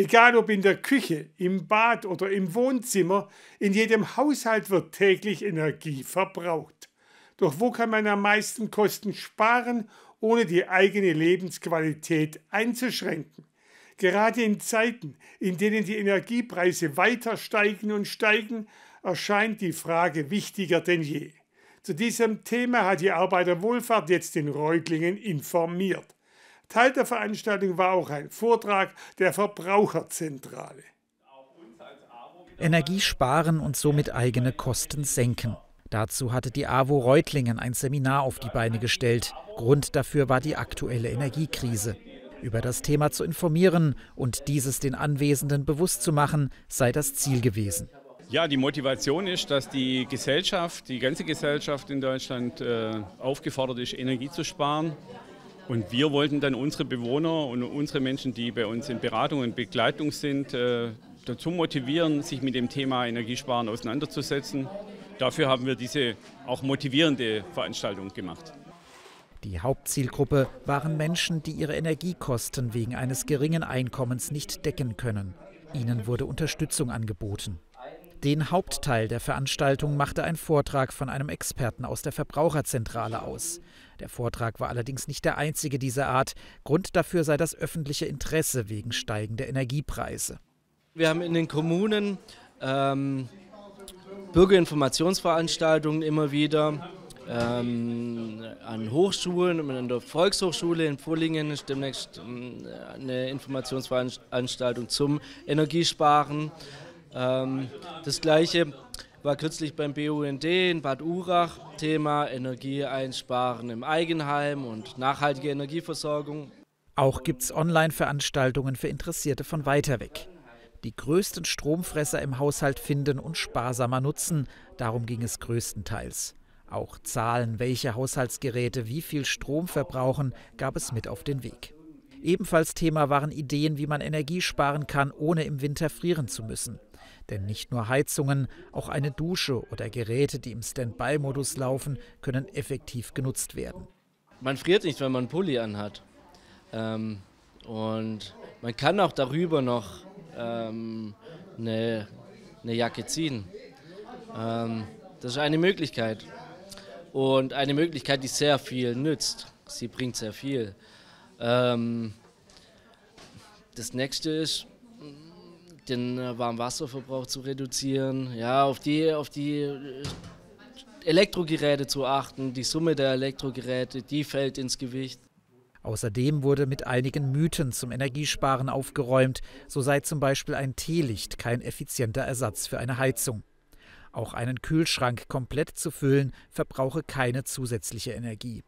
Egal ob in der Küche, im Bad oder im Wohnzimmer, in jedem Haushalt wird täglich Energie verbraucht. Doch wo kann man am meisten Kosten sparen, ohne die eigene Lebensqualität einzuschränken? Gerade in Zeiten, in denen die Energiepreise weiter steigen und steigen, erscheint die Frage wichtiger denn je. Zu diesem Thema hat die Arbeiterwohlfahrt jetzt in Reutlingen informiert. Teil der Veranstaltung war auch ein Vortrag der Verbraucherzentrale. Energie sparen und somit eigene Kosten senken. Dazu hatte die AWO Reutlingen ein Seminar auf die Beine gestellt. Grund dafür war die aktuelle Energiekrise. Über das Thema zu informieren und dieses den Anwesenden bewusst zu machen, sei das Ziel gewesen. Ja, die Motivation ist, dass die Gesellschaft, die ganze Gesellschaft in Deutschland äh, aufgefordert ist, Energie zu sparen. Und wir wollten dann unsere Bewohner und unsere Menschen, die bei uns in Beratung und Begleitung sind, äh, dazu motivieren, sich mit dem Thema Energiesparen auseinanderzusetzen. Dafür haben wir diese auch motivierende Veranstaltung gemacht. Die Hauptzielgruppe waren Menschen, die ihre Energiekosten wegen eines geringen Einkommens nicht decken können. Ihnen wurde Unterstützung angeboten. Den Hauptteil der Veranstaltung machte ein Vortrag von einem Experten aus der Verbraucherzentrale aus. Der Vortrag war allerdings nicht der einzige dieser Art. Grund dafür sei das öffentliche Interesse wegen steigender Energiepreise. Wir haben in den Kommunen ähm, Bürgerinformationsveranstaltungen immer wieder. Ähm, an Hochschulen, an der Volkshochschule in Pullingen ist demnächst ähm, eine Informationsveranstaltung zum Energiesparen. Ähm, das gleiche war kürzlich beim BUND in Bad Urach, Thema Energieeinsparen im Eigenheim und nachhaltige Energieversorgung. Auch gibt es Online-Veranstaltungen für Interessierte von weiter weg. Die größten Stromfresser im Haushalt finden und sparsamer nutzen, darum ging es größtenteils. Auch Zahlen, welche Haushaltsgeräte wie viel Strom verbrauchen, gab es mit auf den Weg. Ebenfalls Thema waren Ideen, wie man Energie sparen kann, ohne im Winter frieren zu müssen. Denn nicht nur Heizungen, auch eine Dusche oder Geräte, die im Standby-Modus laufen, können effektiv genutzt werden. Man friert nicht, wenn man einen Pulli anhat. Ähm, und man kann auch darüber noch ähm, eine, eine Jacke ziehen. Ähm, das ist eine Möglichkeit. Und eine Möglichkeit, die sehr viel nützt. Sie bringt sehr viel. Ähm, das nächste ist, den äh, Warmwasserverbrauch zu reduzieren, ja, auf die, auf die äh, Elektrogeräte zu achten. Die Summe der Elektrogeräte, die fällt ins Gewicht. Außerdem wurde mit einigen Mythen zum Energiesparen aufgeräumt, so sei zum Beispiel ein Teelicht kein effizienter Ersatz für eine Heizung. Auch einen Kühlschrank komplett zu füllen verbrauche keine zusätzliche Energie.